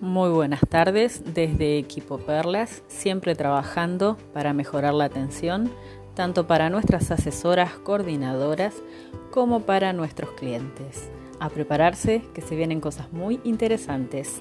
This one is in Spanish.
Muy buenas tardes desde Equipo Perlas, siempre trabajando para mejorar la atención, tanto para nuestras asesoras coordinadoras como para nuestros clientes. A prepararse, que se vienen cosas muy interesantes.